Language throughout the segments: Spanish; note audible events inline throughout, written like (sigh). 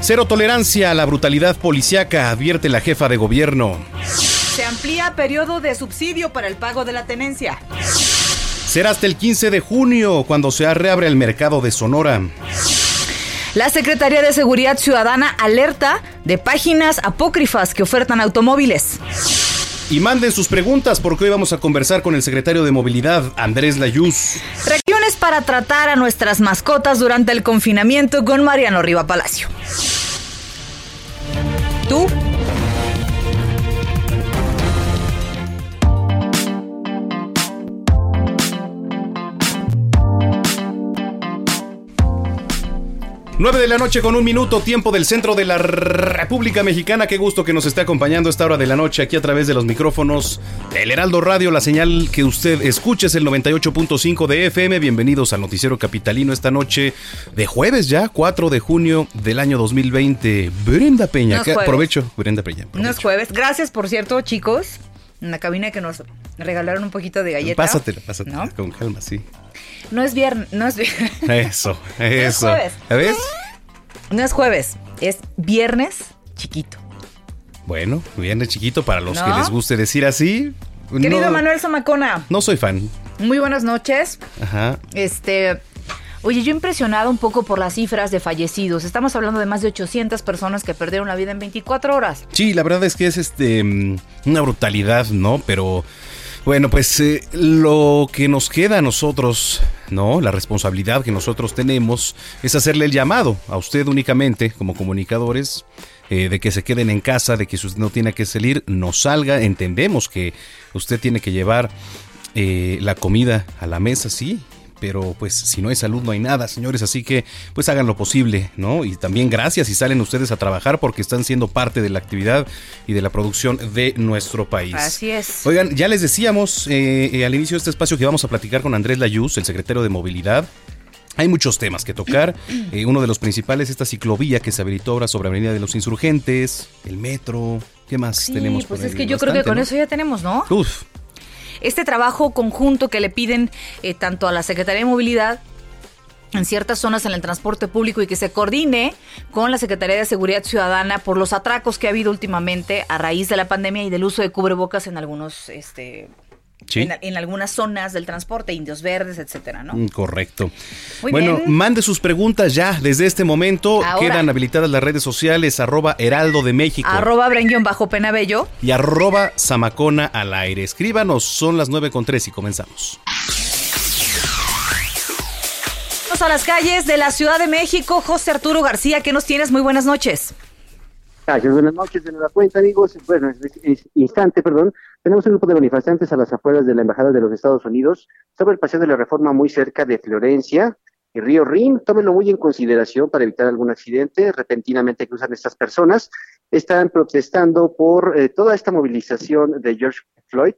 Cero tolerancia a la brutalidad policiaca, advierte la jefa de gobierno. Se amplía periodo de subsidio para el pago de la tenencia. Será hasta el 15 de junio cuando se reabre el mercado de Sonora. La Secretaría de Seguridad Ciudadana alerta de páginas apócrifas que ofertan automóviles. Y manden sus preguntas porque hoy vamos a conversar con el secretario de Movilidad, Andrés Layuz. Reacciones para tratar a nuestras mascotas durante el confinamiento con Mariano Riva Palacio. YouTube 9 de la noche con un minuto, tiempo del centro de la República Mexicana. Qué gusto que nos esté acompañando a esta hora de la noche aquí a través de los micrófonos del Heraldo Radio. La señal que usted escucha es el 98.5 de FM. Bienvenidos al Noticiero Capitalino esta noche de jueves ya, 4 de junio del año 2020. Brenda Peña, no aprovecho. Brenda Peña. No es jueves. Gracias, por cierto, chicos, en la cabina que nos regalaron un poquito de galletas. Pásatela, pásatela, con calma, sí. No es viernes, no es viernes. Eso, (laughs) eso. jueves. ¿Ves? No es jueves, es viernes chiquito. Bueno, viene chiquito para los ¿No? que les guste decir así. Querido no, Manuel Zamacona, No soy fan. muy buenas noches. Ajá. Este, oye, yo impresionado un poco por las cifras de fallecidos. Estamos hablando de más de 800 personas que perdieron la vida en 24 horas. Sí, la verdad es que es este mm, una brutalidad, ¿no? Pero bueno, pues eh, lo que nos queda a nosotros, ¿no? La responsabilidad que nosotros tenemos es hacerle el llamado a usted únicamente como comunicadores. eh, de que se queden en casa, de que si usted no tiene que salir, no salga. Entendemos que usted tiene que llevar eh, la comida a la mesa, sí, pero pues si no hay salud no hay nada, señores, así que pues hagan lo posible, ¿no? Y también gracias si salen ustedes a trabajar porque están siendo parte de la actividad y de la producción de nuestro país. Así es. Oigan, ya les decíamos eh, eh, al inicio de este espacio que vamos a platicar con Andrés Layuz, el secretario de Movilidad. Hay muchos temas que tocar. (clears throat) Eh, uno de los principales, esta ciclovía que se habilitó ahora sobre Avenida de los Insurgentes, el metro. ¿Qué más Sí, tenemos? pues por es ahí? que yo creo que con ¿no? eso ya tenemos, ¿no? Uf, Este trabajo conjunto que le piden eh, tanto a la Secretaría de Movilidad en ciertas zonas en el transporte público y que se coordine con la Secretaría de Seguridad Ciudadana por los atracos que ha habido últimamente a raíz de la pandemia y del uso de cubrebocas en algunos este sí. en, en algunas zonas del transporte, indios verdes, etcétera, ¿no? Mm, Correcto. Muy bueno, bien. mande sus preguntas ya desde este momento. Ahora. Quedan habilitadas las redes sociales, arroba Heraldo de México Arroba Brenguión bajo penabello. y arroba Zamacona al aire. Escríbanos, son las 9 con 3 y comenzamos. Vamos a las calles de la Ciudad de México. José Arturo García, ¿qué nos tienes? Muy buenas noches. Gracias, buenas noches de nueva cuenta, amigos. Bueno, en este instante, perdón, tenemos un grupo de manifestantes a las afueras de la Embajada de los Estados Unidos sobre el paseo de la Reforma muy cerca de Florencia y Río Rin. Tómenlo muy en consideración para evitar algún accidente repentinamente que usan estas personas. Están protestando por eh, toda esta movilización de George Floyd,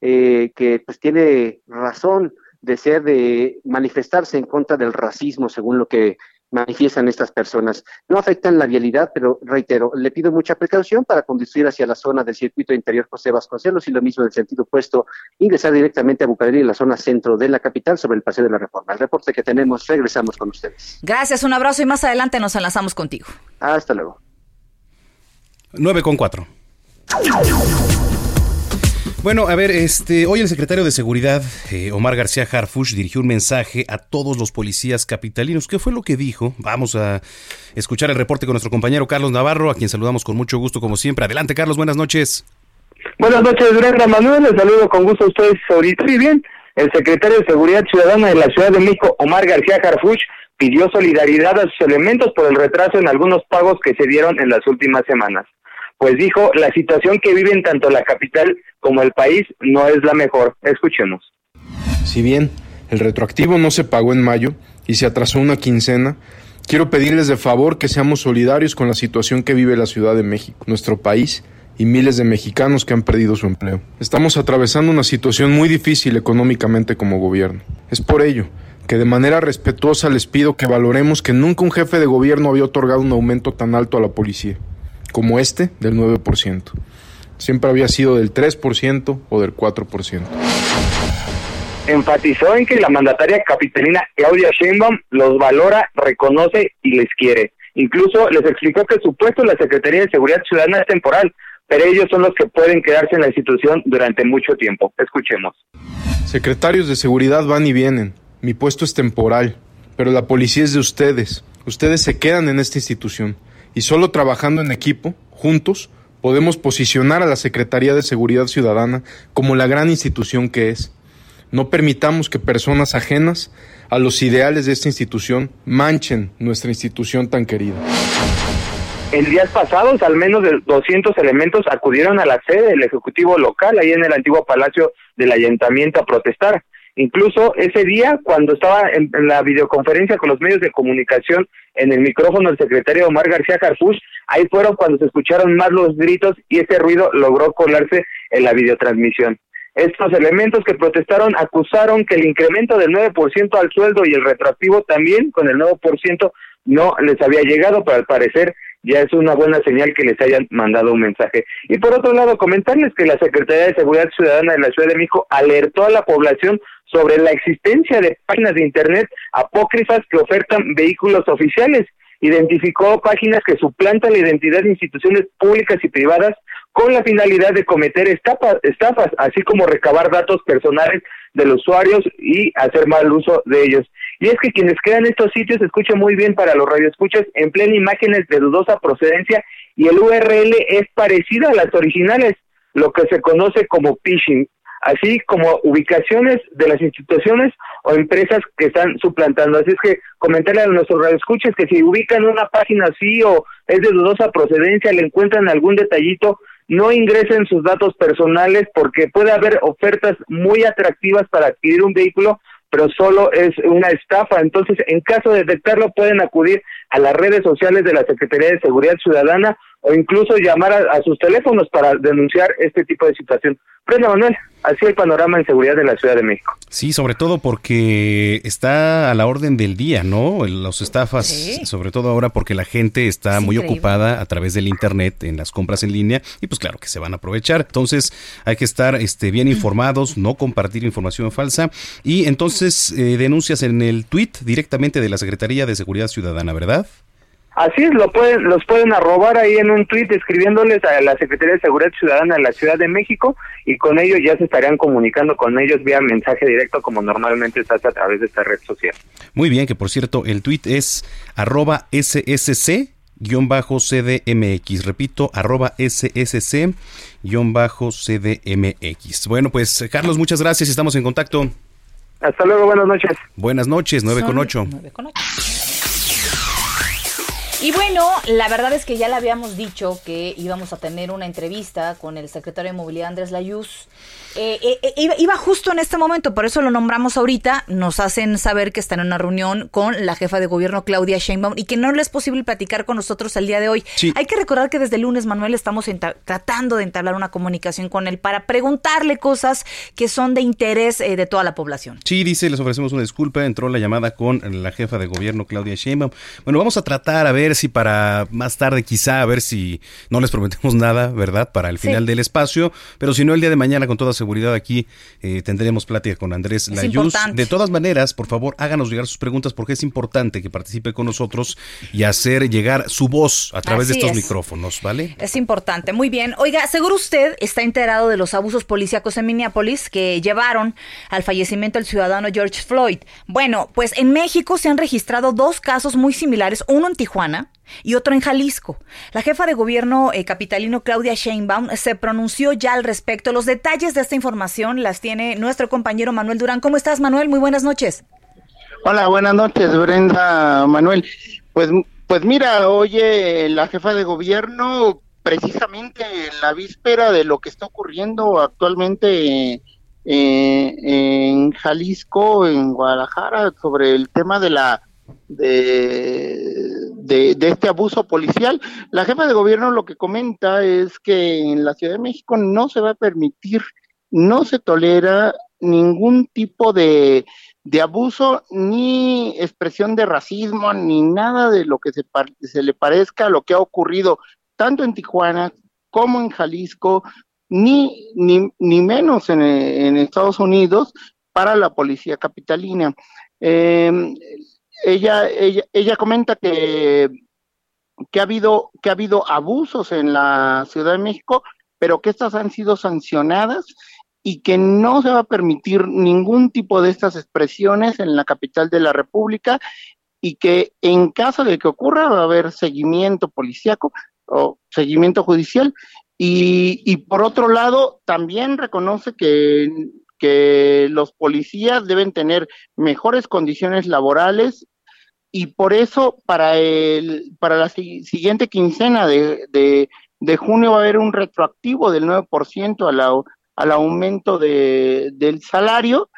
eh, que pues tiene razón de ser, de manifestarse en contra del racismo, según lo que manifiestan estas personas. No afectan la vialidad, pero reitero, le pido mucha precaución para conducir hacia la zona del circuito interior José Vasconcelos y lo mismo del sentido opuesto, ingresar directamente a Bucareli, en la zona centro de la capital, sobre el Paseo de la Reforma. El reporte que tenemos, regresamos con ustedes. Gracias, un abrazo y más adelante nos enlazamos contigo. Hasta luego. 9 con 4. Bueno, a ver, este, hoy el secretario de Seguridad, eh, Omar García Harfush, dirigió un mensaje a todos los policías capitalinos. ¿Qué fue lo que dijo? Vamos a escuchar el reporte con nuestro compañero Carlos Navarro, a quien saludamos con mucho gusto como siempre. Adelante, Carlos, buenas noches. Buenas noches, Brenda Manuel. Les saludo con gusto a ustedes ahorita. Y bien, el secretario de Seguridad Ciudadana de la Ciudad de México, Omar García Harfuch, pidió solidaridad a sus elementos por el retraso en algunos pagos que se dieron en las últimas semanas pues dijo, la situación que viven tanto la capital como el país no es la mejor. Escuchemos. Si bien el retroactivo no se pagó en mayo y se atrasó una quincena, quiero pedirles de favor que seamos solidarios con la situación que vive la Ciudad de México, nuestro país y miles de mexicanos que han perdido su empleo. Estamos atravesando una situación muy difícil económicamente como gobierno. Es por ello que de manera respetuosa les pido que valoremos que nunca un jefe de gobierno había otorgado un aumento tan alto a la policía como este del 9%. Siempre había sido del 3% o del 4%. Enfatizó en que la mandataria capitalina Claudia Sheinbaum los valora, reconoce y les quiere. Incluso les explicó que su puesto en la Secretaría de Seguridad Ciudadana es temporal, pero ellos son los que pueden quedarse en la institución durante mucho tiempo. Escuchemos. Secretarios de seguridad van y vienen. Mi puesto es temporal, pero la policía es de ustedes. Ustedes se quedan en esta institución y solo trabajando en equipo, juntos, podemos posicionar a la Secretaría de Seguridad Ciudadana como la gran institución que es. No permitamos que personas ajenas a los ideales de esta institución manchen nuestra institución tan querida. En días pasados, al menos de 200 elementos acudieron a la sede del Ejecutivo local, ahí en el antiguo Palacio del Ayuntamiento, a protestar. Incluso ese día, cuando estaba en, la videoconferencia con los medios de comunicación en el micrófono del secretario Omar García Carpuch, ahí fueron cuando se escucharon más los gritos y ese ruido logró colarse en la videotransmisión. Estos elementos que protestaron acusaron que el incremento del 9% al sueldo y el retroactivo también con el 9% no les había llegado, pero al parecer ya es una buena señal que les hayan mandado un mensaje. Y por otro lado, comentarles que la Secretaría de Seguridad Ciudadana de la Ciudad de México alertó a la población sobre la existencia de páginas de Internet apócrifas que ofertan vehículos oficiales. Identificó páginas que suplantan la identidad de instituciones públicas y privadas con la finalidad de cometer estafas, estafas, así como recabar datos personales de los usuarios y hacer mal uso de ellos. Y es que quienes crean estos sitios, escuchen muy bien para los radioescuchas, emplean imágenes de dudosa procedencia y el URL es parecido a las originales, lo que se conoce como phishing así como ubicaciones de las instituciones o empresas que están suplantando. Así es que comentarle a nuestros radioescuchas que si ubican una página así o es de dudosa procedencia, le encuentran algún detallito, no ingresen sus datos personales porque puede haber ofertas muy atractivas para adquirir un vehículo, pero solo es una estafa. Entonces, en caso de detectarlo, pueden acudir a las redes sociales de la Secretaría de Seguridad Ciudadana o incluso llamar a, sus teléfonos para denunciar este tipo de situación. Prenda Manuel, así el panorama en seguridad de la Ciudad de México. Sí, sobre todo porque está a la orden del día, ¿no? Los estafas, sobre todo ahora porque la gente está muy ocupada a través del internet en las compras en línea y pues claro que se van a aprovechar. Entonces hay que estar este, bien informados, no compartir información falsa y entonces eh, denuncias en el tweet directamente de la Secretaría de Seguridad Ciudadana, ¿verdad? Así es, lo pueden, los pueden arrobar ahí en un tuit escribiéndoles a la Secretaría de Seguridad Ciudadana de la Ciudad de México y con ellos ya se estarían comunicando con ellos vía mensaje directo como normalmente se hace a través de esta red social. Muy bien, que por cierto el tuit es arroba ssc CDMX. Repito, arroba SSC CDMX. Bueno, pues Carlos, muchas gracias. Estamos en contacto. Hasta luego, buenas noches. Buenas noches, 9 con 8. Y bueno, la verdad es que ya le habíamos dicho que íbamos a tener una entrevista con el secretario de Movilidad Andrés Layuz eh, eh, eh iba, justo en este momento, por eso lo nombramos ahorita. Nos hacen saber que están en una reunión con la jefa de gobierno Claudia Sheinbaum y que no le es posible platicar con nosotros el día de hoy. Hay que recordar que desde el lunes, Manuel, estamos tratando de entablar una comunicación con él para preguntarle cosas que son de interés eh, de toda la población. Sí, dice, les ofrecemos una disculpa. Entró la llamada con la jefa de gobierno Claudia Sheinbaum. Bueno, vamos a tratar a ver si para más tarde, quizá, a ver si no les prometemos (laughs) nada, ¿verdad? Para el final del espacio, pero si no, el día de mañana, con toda seguridad aquí eh, tendremos plática con Andrés Layuz. De todas maneras, por favor, háganos llegar sus preguntas porque es importante que participe con nosotros y hacer llegar su voz a través de estos micrófonos, ¿vale? Es importante. Muy bien. Oiga, seguro usted está enterado de los abusos policíacos en Minneapolis que llevaron al fallecimiento del ciudadano George Floyd. Bueno, pues en México se han registrado dos casos muy similares, uno en Tijuana y otro en Jalisco. La jefa de gobierno eh, capitalino Claudia Sheinbaum se pronunció ya al respecto. Los detalles de esta información las tiene nuestro compañero Manuel Durán. ¿Cómo estás, Manuel? Muy buenas noches. Hola, buenas noches, Brenda, Manuel. Pues, pues mira, oye, la jefa de gobierno, precisamente en la víspera de lo que está ocurriendo actualmente eh, en Jalisco, en Guadalajara, sobre el tema de la de, de, este abuso policial. La jefa de gobierno lo que comenta es que en la Ciudad de México no se va a permitir, no se tolera ningún tipo de, de abuso ni expresión de racismo ni nada de lo que se, se le parezca a lo que ha ocurrido tanto en Tijuana como en Jalisco, ni, ni, ni menos en, en Estados Unidos para la policía capitalina. Eh, ella, ella, ella comenta que, que, ha habido, que ha habido abusos en la Ciudad de México, pero que estas han sido sancionadas y que no se va a permitir ningún tipo de estas expresiones en la capital de la República y que en caso de que ocurra va a haber seguimiento policíaco o seguimiento judicial. Y, y por otro lado también reconoce que que los policías deben tener mejores condiciones laborales y por eso para el para la siguiente quincena de, de, junio va a haber un retroactivo del 9% al, al aumento de, del salario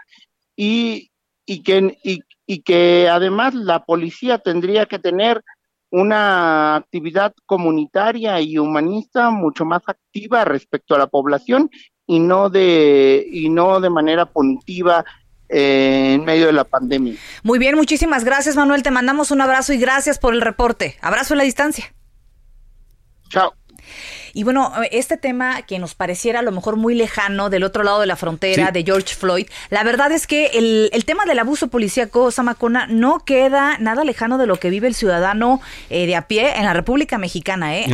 y, y, que, y que además la policía tendría que tener una actividad comunitaria y humanista mucho más activa respecto a la población y no de y no de manera punitiva eh, en medio de la pandemia. Muy bien, muchísimas gracias Manuel, te mandamos un abrazo y gracias por el reporte. Abrazo a la distancia. Chao. Y bueno, este tema que nos pareciera a lo mejor muy lejano del otro lado de la frontera de George Floyd, la verdad es que el, tema del abuso policíaco, Samacona, no queda nada lejano de lo que vive el ciudadano eh, de a pie en la República Mexicana. ¿eh?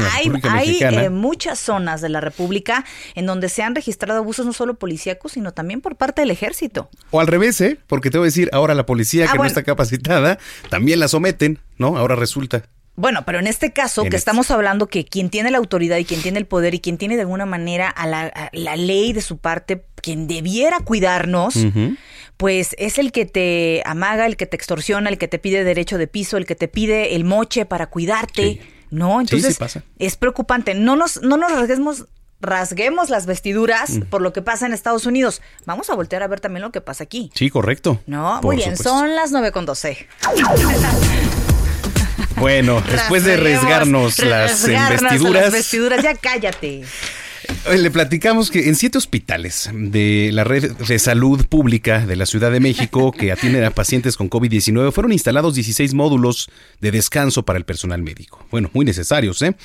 hay eh, muchas zonas de la República en donde se han registrado abusos no solo policíacos, sino también por parte del ejército. O al revés, ¿eh? Porque te voy a decir, ahora la policía ah, que no está capacitada, también la someten, ¿no? Ahora resulta. Bueno, pero en este caso que este estamos hablando que quien tiene la autoridad y quien tiene el poder y quien tiene de alguna manera a la, ley de su parte, quien debiera cuidarnos, pues es el que te amaga, el que te extorsiona, el que te pide derecho de piso, el que te pide el moche para cuidarte, ¿no? Entonces es preocupante. No nos, no nos rasguemos rasguemos las vestiduras por lo que pasa en Estados Unidos. Vamos a voltear a ver también lo que pasa aquí. Sí, correcto. No, muy bien, son las nueve con doce. Bueno, después de arriesgarnos las vestiduras. vestiduras, ya cállate. Le platicamos que en siete hospitales de la red de salud pública de la Ciudad de México que atienden a pacientes con COVID-19 fueron instalados 16 módulos de descanso para el personal médico. Bueno, muy necesarios, ¿eh?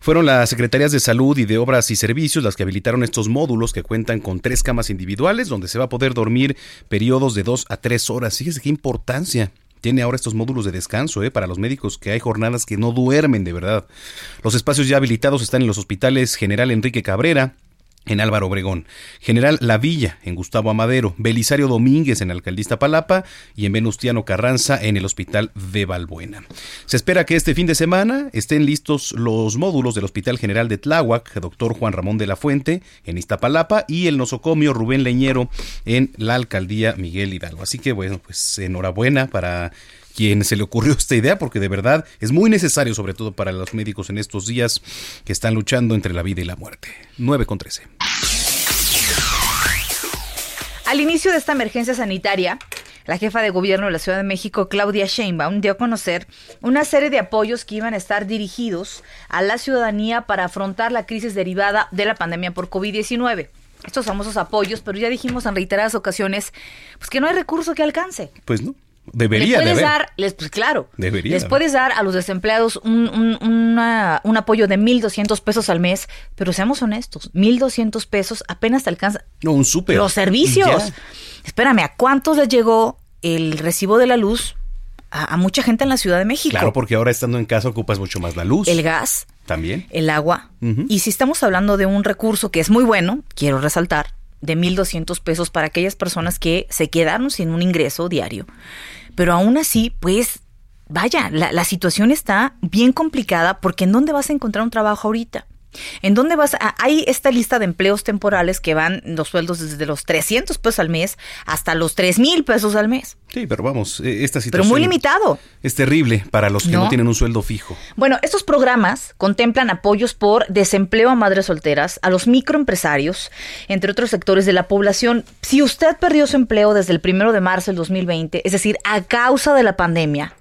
Fueron las secretarías de salud y de obras y servicios las que habilitaron estos módulos que cuentan con tres camas individuales donde se va a poder dormir periodos de dos a tres horas. Fíjese qué importancia tiene ahora estos módulos de descanso ¿eh? para los médicos que hay jornadas que no duermen de verdad. Los espacios ya habilitados están en los hospitales General Enrique Cabrera, en Álvaro Obregón, General La Villa en Gustavo Amadero, Belisario Domínguez en Alcaldista Palapa y en Venustiano Carranza en el Hospital de Balbuena. Se espera que este fin de semana estén listos los módulos del Hospital General de Tláhuac, doctor Juan Ramón de la Fuente en Iztapalapa y el nosocomio Rubén Leñero en la Alcaldía Miguel Hidalgo. Así que bueno, pues enhorabuena para quien se le ocurrió esta idea, porque de verdad es muy necesario, sobre todo para los médicos en estos días que están luchando entre la vida y la muerte. 9 con 13. Al inicio de esta emergencia sanitaria, la jefa de gobierno de la Ciudad de México, Claudia Sheinbaum, dio a conocer una serie de apoyos que iban a estar dirigidos a la ciudadanía para afrontar la crisis derivada de la pandemia por COVID-19. Estos famosos apoyos, pero ya dijimos en reiteradas ocasiones, pues que no hay recurso que alcance. Pues no. Debería les puedes dar, les, pues claro, Debería les de puedes dar a los desempleados un, un, una- un apoyo de 1.200 pesos al mes, pero seamos honestos, 1.200 pesos apenas te alcanza No, un súper. los servicios. Ya. Espérame, ¿a cuántos les llegó el recibo de la luz? A, a mucha gente en la Ciudad de México. Claro, porque ahora estando en casa ocupas mucho más la luz. El gas, También. el agua. Y si estamos hablando de un recurso que es muy bueno, quiero resaltar, de 1.200 pesos para aquellas personas que se quedaron sin un ingreso diario. Pero aún así, pues, vaya, la, la situación está bien complicada porque ¿en dónde vas a encontrar un trabajo ahorita? ¿En dónde vas? a- hay esta lista de empleos temporales que van los sueldos desde los 300 pesos al mes hasta los 3 mil pesos al mes. Sí, pero vamos, eh, esta Pero situación muy limitado. es terrible para los que no. No. tienen un sueldo fijo. Bueno, estos programas contemplan apoyos por desempleo a madres solteras, a los microempresarios, entre otros sectores de la población. Si usted perdió su empleo desde el primero de marzo del 2020, es decir, a causa de la pandemia,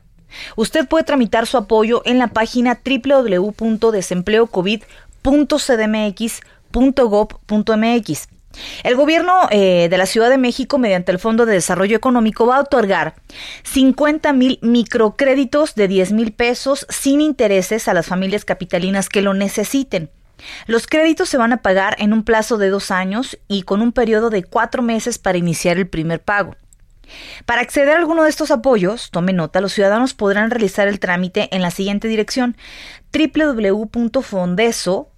usted puede tramitar su apoyo en la página www.desempleocovid.cdmx.gov.mx. El gobierno eh, de la Ciudad de México, mediante el Fondo de Desarrollo Económico, va a otorgar 50 mil microcréditos de 10 mil pesos sin intereses a las familias capitalinas que lo necesiten. Los créditos se van a pagar en un plazo de dos años y con un periodo de cuatro meses para iniciar el primer pago. Para acceder a alguno de estos apoyos, tome nota, los ciudadanos podrán realizar el trámite en la siguiente dirección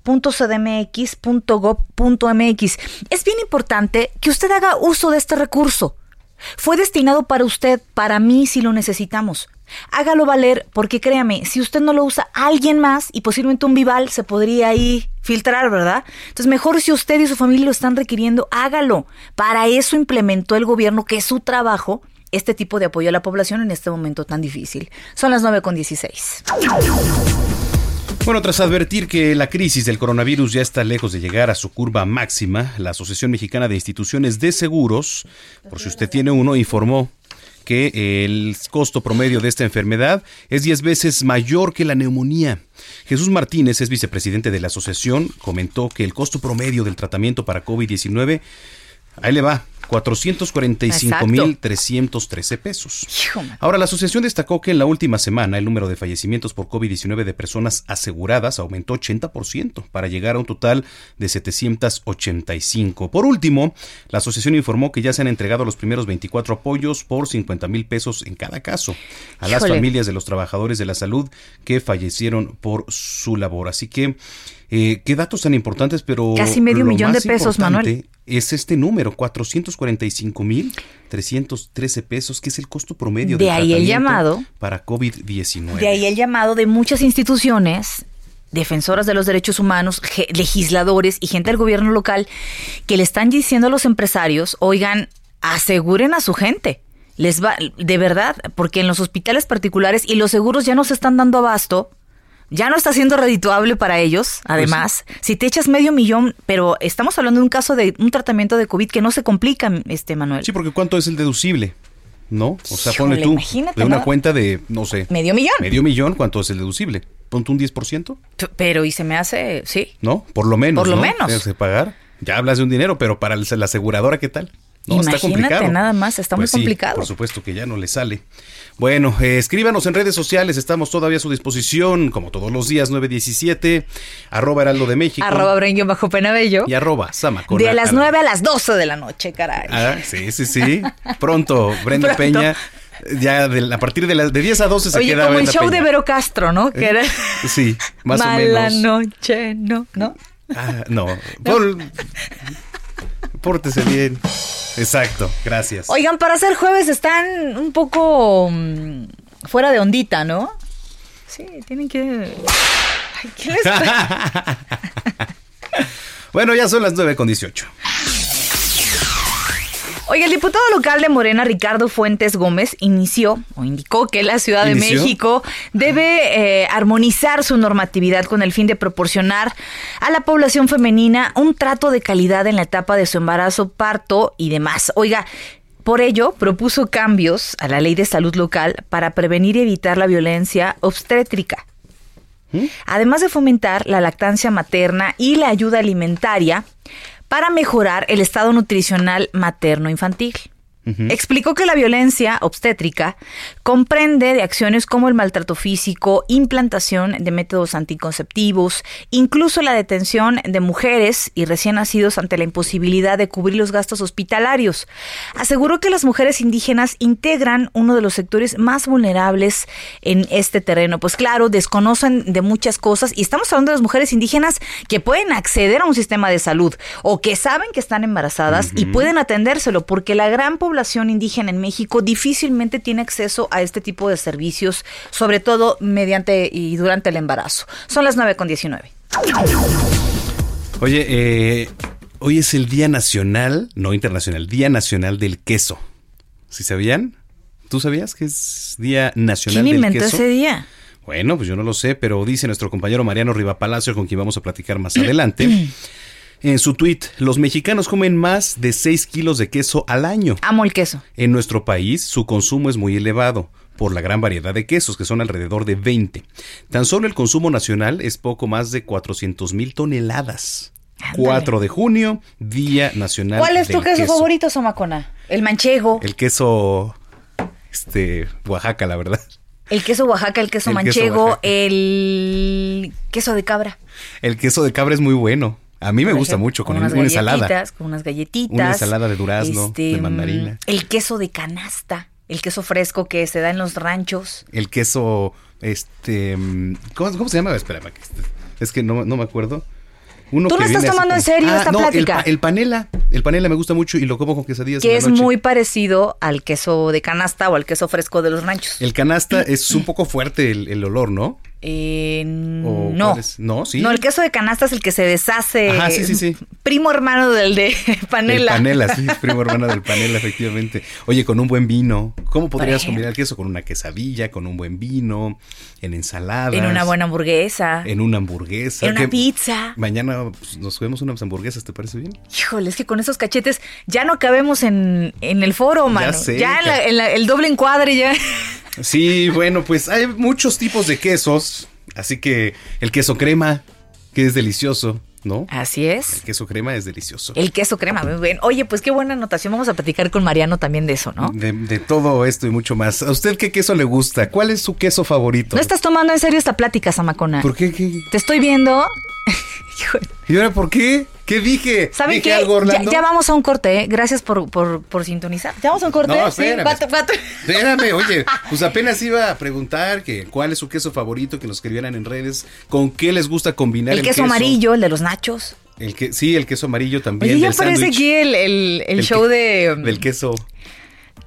www.fondeso.cdmx.gov.mx. Es bien importante que usted haga uso de este recurso. Fue destinado para usted, para mí si lo necesitamos. Hágalo valer porque créame, si usted no lo usa, alguien más y posiblemente un vival se podría ahí filtrar, ¿verdad? Entonces mejor si usted y su familia lo están requiriendo, hágalo. Para eso implementó el gobierno, que es su trabajo, este tipo de apoyo a la población en este momento tan difícil. Son las 9 con 16. Bueno, tras advertir que la crisis del coronavirus ya está lejos de llegar a su curva máxima, la Asociación Mexicana de Instituciones de Seguros, por si usted tiene uno, informó que el costo promedio de esta enfermedad es 10 veces mayor que la neumonía. Jesús Martínez es vicepresidente de la asociación, comentó que el costo promedio del tratamiento para COVID-19, ahí le va, 445.313 pesos. Ahora, la asociación destacó que en la última semana el número de fallecimientos por COVID-19 de personas aseguradas aumentó 80% para llegar a un total de 785. Por último, la asociación informó que ya se han entregado los primeros 24 apoyos por 50 mil pesos en cada caso a las Híjole. familias de los trabajadores de la salud que fallecieron por su labor. Así que, eh, qué datos tan importantes, pero... Casi medio millón de pesos, Manuel. Es este número, 445 mil 313 pesos, que es el costo promedio De del ahí el llamado. para COVID-19. De ahí el llamado de muchas instituciones defensoras de los derechos humanos, legisladores y gente del gobierno local que le están diciendo a los empresarios, oigan, aseguren a su gente. Les va, de verdad, porque en los hospitales particulares y los seguros ya no se están dando abasto, ya no está siendo redituable para ellos. Además, si te echas medio millón, pero estamos hablando de un caso de un tratamiento de COVID que no se complica, este Manuel. Sí, porque ¿cuánto es el deducible? ¿No? O sea, Híjole, ponle tú de una ¿no? cuenta de, no sé, Medio millón. medio millón, ¿cuánto es el deducible? Ponte un 10%, P- Pero y se me hace, sí. ¿no? Por lo menos. Por lo ¿no? menos. Tienes que pagar. Ya hablas de un dinero, pero para la aseguradora, ¿qué tal? No, está Imagínate complicado. nada más, está muy Pues sí, complicado. por supuesto que ya no le sale. Bueno, eh, escríbanos en redes sociales, estamos todavía a su disposición, como todos los días, 917, arroba heraldo de México. Arroba Brenguio bajo Penabello. Y arroba Samacona. De las Al- 9 a las 12 de la noche, caray. Ah, sí, sí, sí. Pronto, Brenda Pronto. Peña. Ya de- a partir de, las de 10 a 12 se Oye, queda como el Brenda show Peña. de Vero Castro, ¿no? Que era Sí, más o Mala menos. noche, ¿no? ¿No? Ah, no, por- pórtese bien. Exacto, gracias. Oigan, para ser jueves están un poco mm, fuera de ondita, ¿no? Sí, tienen que... Ay, ¿qué les (laughs) bueno, ya son las 9 con 18. Oye, el diputado local de Morena, Ricardo Fuentes Gómez, inició o indicó que la Ciudad de. México debe eh, armonizar su normatividad con el fin de proporcionar a la población femenina un trato de calidad en la etapa de su embarazo, parto y demás. Oiga, por ello propuso cambios a la ley de salud local para prevenir y evitar la violencia obstétrica. Además de fomentar la lactancia materna y la ayuda alimentaria para mejorar el estado nutricional materno-infantil. Explicó que la violencia obstétrica comprende de acciones como el maltrato físico, implantación de métodos anticonceptivos, incluso la detención de mujeres y recién nacidos ante la imposibilidad de cubrir los gastos hospitalarios. Aseguró que las mujeres indígenas integran uno de los sectores más vulnerables en este terreno. Pues claro, desconocen de muchas cosas y estamos hablando de las mujeres indígenas que pueden acceder a un sistema de salud o que saben que están embarazadas y pueden atendérselo porque la gran población indígena en México difícilmente tiene acceso a este tipo de servicios, sobre todo mediante y durante el embarazo. Son las 9 con 19. Oye, eh, hoy es el Día Nacional, no internacional, Día Nacional del Queso. ¿Sí sabían? ¿Tú sabías que es Día Nacional ¿Quién del inventó Queso? ese día? Bueno, pues yo no lo sé, pero dice nuestro compañero Mariano Rivapalacio, con quien vamos a platicar más adelante. (clears throat) En su tweet, los mexicanos comen más de 6 kilos de queso al año. Amo el queso. En nuestro país, su consumo es muy elevado por la gran variedad de quesos, que son alrededor de 20. Tan solo el consumo nacional es poco más de 400 mil toneladas. Ándale. 4 de junio, Día Nacional ¿Cuál es tu queso, favorito, Somacona? El manchego, el, El queso, este, Oaxaca, la verdad. queso Oaxaca, el queso El manchego, el queso de cabra. El queso de cabra es muy bueno. A mí me gusta ejemplo, mucho, con, unas una ensalada. Con unas galletitas. Una ensalada de durazno, de mm, mandarina. El queso de canasta, el queso fresco que se da en los ranchos. El queso, este, mm, ¿cómo, cómo se llama? Este- es que no, no me acuerdo. Uno Tú no estás tomando en serio esta no, plática. El, panela, el panela me gusta mucho y lo como con quesadillas en Que la es noche. muy parecido al queso de canasta o al queso fresco de los ranchos. El canasta (clears throat) es un poco fuerte el, el olor, ¿no? Eh, ¿O no. No, sí. No, el queso de canasta es el que se deshace. Ajá, sí, sí, sí. Primo hermano del de (laughs) panela. El panela, sí, primo hermano del panela, efectivamente. Oye, con un buen vino. ¿Cómo podrías combinar el queso con una quesadilla, con un buen vino, en ensaladas? En una buena hamburguesa. En una hamburguesa. En una ¿Qué- pizza. Mañana pues, nos comemos unas hamburguesas, ¿te parece bien? Híjole, es que con esos cachetes ya no cabemos en, en el foro, mano. Ya, sé, en la- en la- el doble encuadre ya. Sí, bueno, pues hay muchos tipos de quesos. Así que el queso crema, que es delicioso, ¿no? Así es. El queso crema es delicioso. El queso crema, muy bien. Oye, pues qué buena anotación. Vamos a platicar con Mariano también de eso, ¿no? De, de todo esto y mucho más. ¿A usted qué queso le gusta? ¿Cuál es su queso favorito? No estás tomando en serio esta plática, Samacona. ¿Por qué? ¿Qué? Te estoy viendo. (laughs) ¿Y ahora por qué? ¿Qué dije? ¿Saben ¿Dije qué? algo, Ya, Orlando? ya vamos a un corte, ¿eh? Gracias por, por, por sintonizar. ¿Ya vamos a un corte? No, Sí, espérame. cuatro. Espérame, (laughs) oye, pues apenas iba a preguntar que cuál es su queso favorito, que nos escribieran en redes, con qué les gusta combinar El, el, queso, amarillo, el de los nachos. El que, sí, el queso amarillo también. Oye, ya aparece aquí el, el- el El show que- de... Del queso.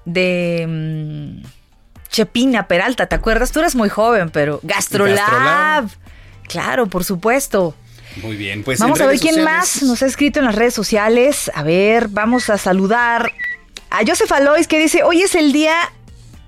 de mm, Chepina Peralta, ¿te acuerdas? Tú eres muy joven, pero Gastrolab. Gastrolab. Claro, por supuesto. Muy bien, pues vamos a ver quién sociales- más nos ha escrito en las redes sociales. A ver, vamos a saludar a Joseph Alois que dice, hoy es el día...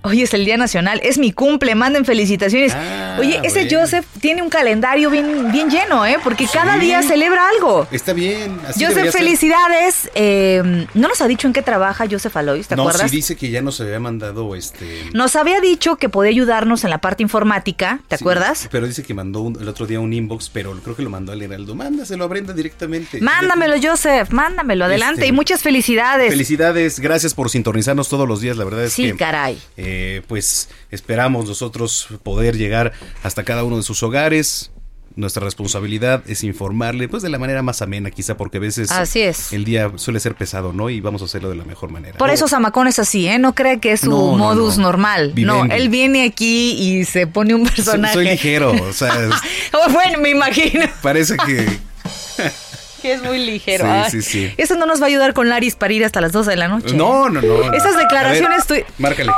Hoy es el Día Nacional, es mi cumple, manden felicitaciones. Ah, Oye, ese. Joseph tiene un calendario bien, bien lleno, ¿eh? Porque cada Sí. día celebra algo. Está bien. Así Joseph, felicidades. Eh, no nos ha dicho en qué trabaja Joseph Alois, ¿te no, acuerdas? sí dice que ya nos había mandado este. Nos había dicho que podía ayudarnos en la parte informática, ¿te sí, acuerdas? Pero dice que mandó un- el otro día un inbox, pero creo que lo mandó al Heraldo. Mándaselo a Brenda directamente. Mándamelo, Joseph, mándamelo, adelante. Este, y muchas felicidades. Felicidades, gracias por sintonizarnos todos los días. La verdad es Sí, que. caray. eh, pues esperamos nosotros poder llegar hasta cada uno de sus hogares. Nuestra responsabilidad es informarle, pues de la manera más amena, quizá, porque a veces Así es. el día suele ser pesado, ¿no? Y vamos a hacerlo de la mejor manera. Por ¿no? eso Samacón es así, ¿eh? No cree que es su No, modus no. normal. No, él viene aquí y se pone un Soy- personaje. soy ligero, o sea, (laughs) Oh, bueno, me imagino parece que (laughs) que es muy ligero. Sí, sí, sí. Eso no nos va a ayudar con Laris para ir hasta las 12 de la noche. No, no, no. Esas declaraciones ver, tú- Márcale.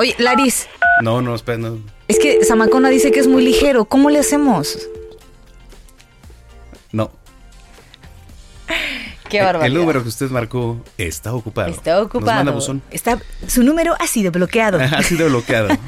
Oye, Laris, No, no, espera, no. es que Samacona dice que es muy ligero. ¿Cómo le hacemos? No. Qué barbaridad. El número que usted marcó está ocupado. Está ocupado. Nos manda Está, su número ha sido bloqueado. (laughs) ha sido bloqueado. (laughs)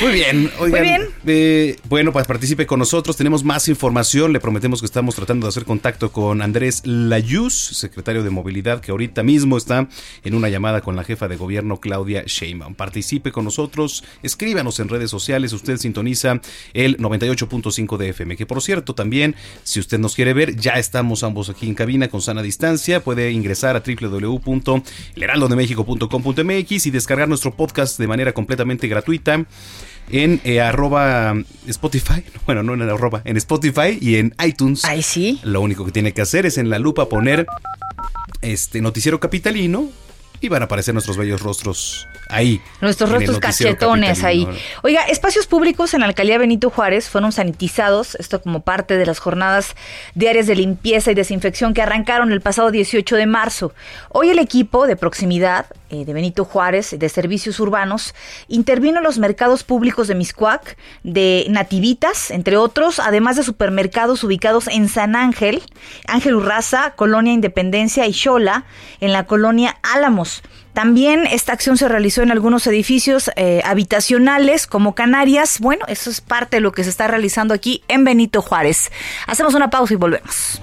Muy bien. Oigan, Muy bien. eh, bueno, pues participe con nosotros. Tenemos más información. Le prometemos que estamos tratando de hacer contacto con Andrés Layuz, secretario de Movilidad, que ahorita mismo está en una llamada con la jefa de gobierno, Claudia Sheinbaum. Participe con nosotros. Escríbanos en redes sociales. Usted sintoniza el 98.5 de FM. Que por cierto, también, si usted nos quiere ver, ya estamos ambos aquí en cabina con sana distancia. Puede ingresar a www.elheraldodemexico.com.mx y descargar nuestro podcast de manera completamente gratuita en eh, arroba Spotify, (laughs) bueno, no en arroba, en Spotify y en iTunes. Ahí sí. Lo único que tiene que hacer es en la lupa poner este noticiero capitalino y van a aparecer nuestros bellos rostros ahí. Nuestros rostros cachetones ahí. Oiga, espacios públicos en la alcaldía Benito Juárez fueron sanitizados, esto como parte de las jornadas diarias de limpieza y desinfección que arrancaron el pasado 18 de marzo. Hoy el equipo de proximidad eh, de Benito Juárez, de servicios urbanos, intervino en los mercados públicos de Miscuac, de Nativitas, entre otros, además de supermercados ubicados en San Ángel, Ángel Urraza, Colonia Independencia y Xola, en la colonia Álamos. También esta acción se realizó en algunos edificios eh, habitacionales como Canarias. Bueno, eso es parte de lo que se está realizando aquí en Benito Juárez. Hacemos una pausa y volvemos.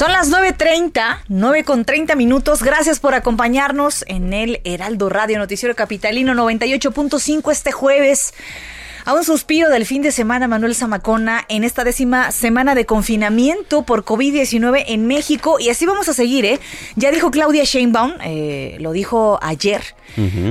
Son las 9.30, 9 con 30 minutos. Gracias por acompañarnos en el Heraldo Radio Noticiero Capitalino 98.5 este jueves. A un suspiro del fin de semana, Manuel Zamacona, en esta décima semana de confinamiento por COVID-19 en México. Y así vamos a seguir, ¿eh? Ya dijo Claudia Sheinbaum, eh, lo dijo ayer.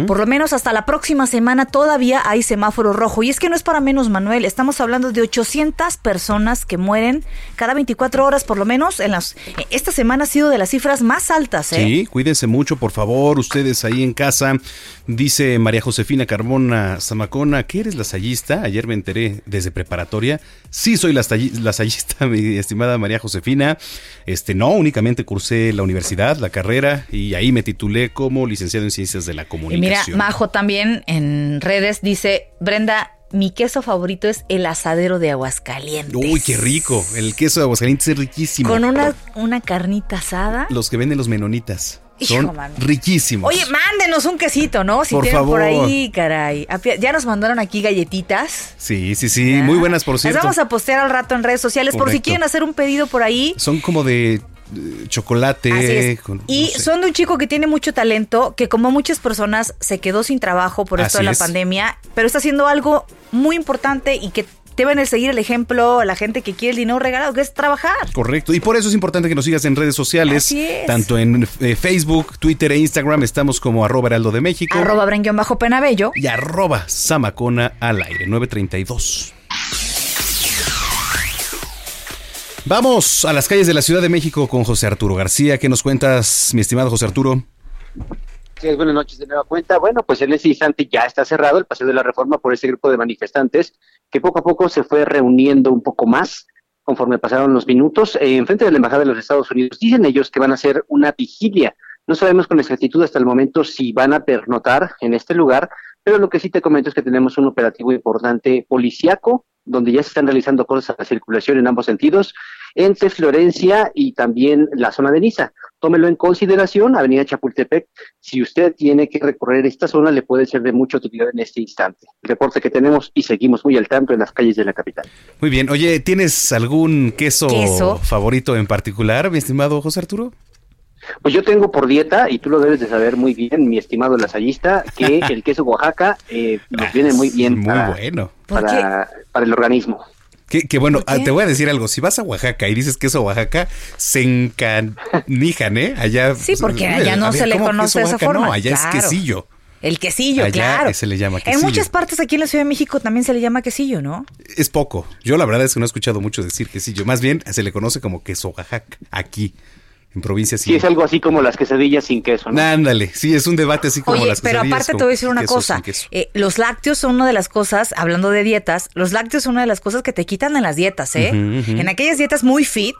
Por lo menos hasta la próxima semana todavía hay semáforo rojo. Y es que no es para menos, Manuel. Estamos hablando de 800 personas que mueren cada 24 horas, por lo menos. En las, esta semana ha sido de las cifras más altas, ¿eh? Sí, cuídense mucho, por favor, ustedes ahí en casa. Dice María Josefina Carmona Zamacona, ¿qué eres lasallista? Ayer me enteré desde preparatoria. Sí, soy lasalli- lasallista, (laughs) mi estimada María Josefina. Este, no, únicamente cursé la universidad, la carrera, y ahí me titulé como licenciado en Ciencias de la Y mira, Comunicación. Majo también en redes dice, Brenda, mi queso favorito es el asadero de Aguascalientes. Uy, qué rico. El queso de Aguascalientes es riquísimo. Con una, una carnita asada. Los que venden los menonitas. Son riquísimos. Oye, mándenos un quesito, ¿no? Si Por tienen por favor. ahí, caray. Apia- Ya nos mandaron aquí galletitas. Sí, sí, sí. Muy buenas, por Las cierto. vamos a postear al rato en redes sociales por si quieren hacer un pedido por ahí. Son como de eh, chocolate. Con- y no sé. son de un chico que tiene mucho talento, que como muchas personas se quedó sin trabajo por esto Así de la es. pandemia, pero está haciendo algo muy importante y que deben seguir el ejemplo a la gente que quiere el dinero regalado, que es trabajar. Correcto. Y por eso es importante que nos sigas en redes sociales. Así es. Tanto en eh, Facebook, Twitter e Instagram. Estamos como arroba heraldo de México. Arroba Brenguión bajo penabello. Y arroba Samacona al aire, 932. Vamos a las calles de la Ciudad de México con José Arturo García. ¿Qué nos cuentas, mi estimado José Arturo? Buenas noches de nueva cuenta. Bueno, pues en ese instante ya está cerrado el paseo de la reforma por ese grupo de manifestantes que poco a poco se fue reuniendo un poco más conforme pasaron los minutos eh, en frente de la Embajada de los Estados Unidos. Dicen ellos que van a hacer una vigilia. No sabemos con exactitud hasta el momento si van a pernotar en este lugar, pero lo que sí te comento es que tenemos un operativo importante policiaco, donde ya se están realizando cosas a la circulación en ambos sentidos, entre Florencia y también la zona de Niza. Tómelo en consideración, Avenida Chapultepec. Si usted tiene que recorrer esta zona, le puede ser de mucha utilidad en este instante. El reporte que tenemos y seguimos muy al tanto en las calles de la capital. Muy bien. Oye, ¿tienes algún queso, Queso. favorito en particular, mi estimado José Arturo? Pues yo tengo por dieta, y tú lo debes de saber muy bien, mi estimado lasallista, que (laughs) el queso Oaxaca eh, nos viene muy bien Muy para, bueno. ¿Por para, para el organismo. Que, bueno, ah, te voy a decir algo. Si vas a Oaxaca y dices queso Oaxaca, se encanijan, ¿eh? Allá. Sí, porque allá no se le conoce de esa forma. No, allá es quesillo. El quesillo, Allá claro. se le llama quesillo. En muchas partes aquí en la Ciudad de México también se le llama quesillo, ¿no? Es poco. Yo la verdad es que no he escuchado mucho decir quesillo. Más bien se le conoce como queso Oaxaca aquí. En provincias sí. es algo así como las quesadillas sin queso, ¿no? Ándale, sí, es un debate así como las quesadillas. Pero aparte te voy a decir una cosa. Eh, los lácteos son una de las cosas, hablando de dietas, los lácteos son una de las cosas que te quitan en las dietas, ¿eh? En aquellas dietas muy fit,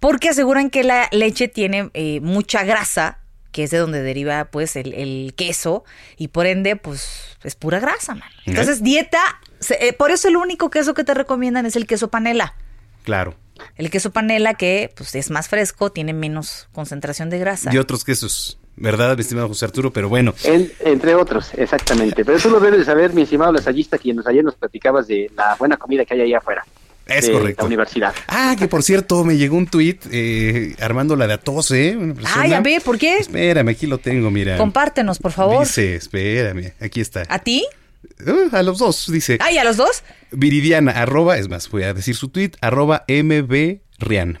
porque aseguran que la leche tiene eh, mucha grasa que es de donde deriva pues el, queso y por ende pues es pura grasa, man. Entonces dieta, eh, por eso el único queso que te recomiendan es el queso panela. Claro. El queso panela que pues es más fresco, tiene menos concentración de grasa. Y otros quesos. ¿Verdad, mi estimado José Arturo? Pero bueno. entre otros, exactamente. Pero tú lo debes saber, mi estimado lasallista, quien nos, ayer nos platicabas de la buena comida que hay allá afuera. Es correcto. La universidad. Ah, que por cierto, me llegó un tuit eh, armando la de Atos, ¿eh? Ay, a ver, ¿por qué? Espérame, aquí lo tengo, mira. Compártenos, por favor. Dice, espérame, aquí está. ¿A ti? Uh, a los dos, dice. Ay, ¿a los dos? Viridiana, arroba, es más, voy a decir su tuit, arroba mbrian.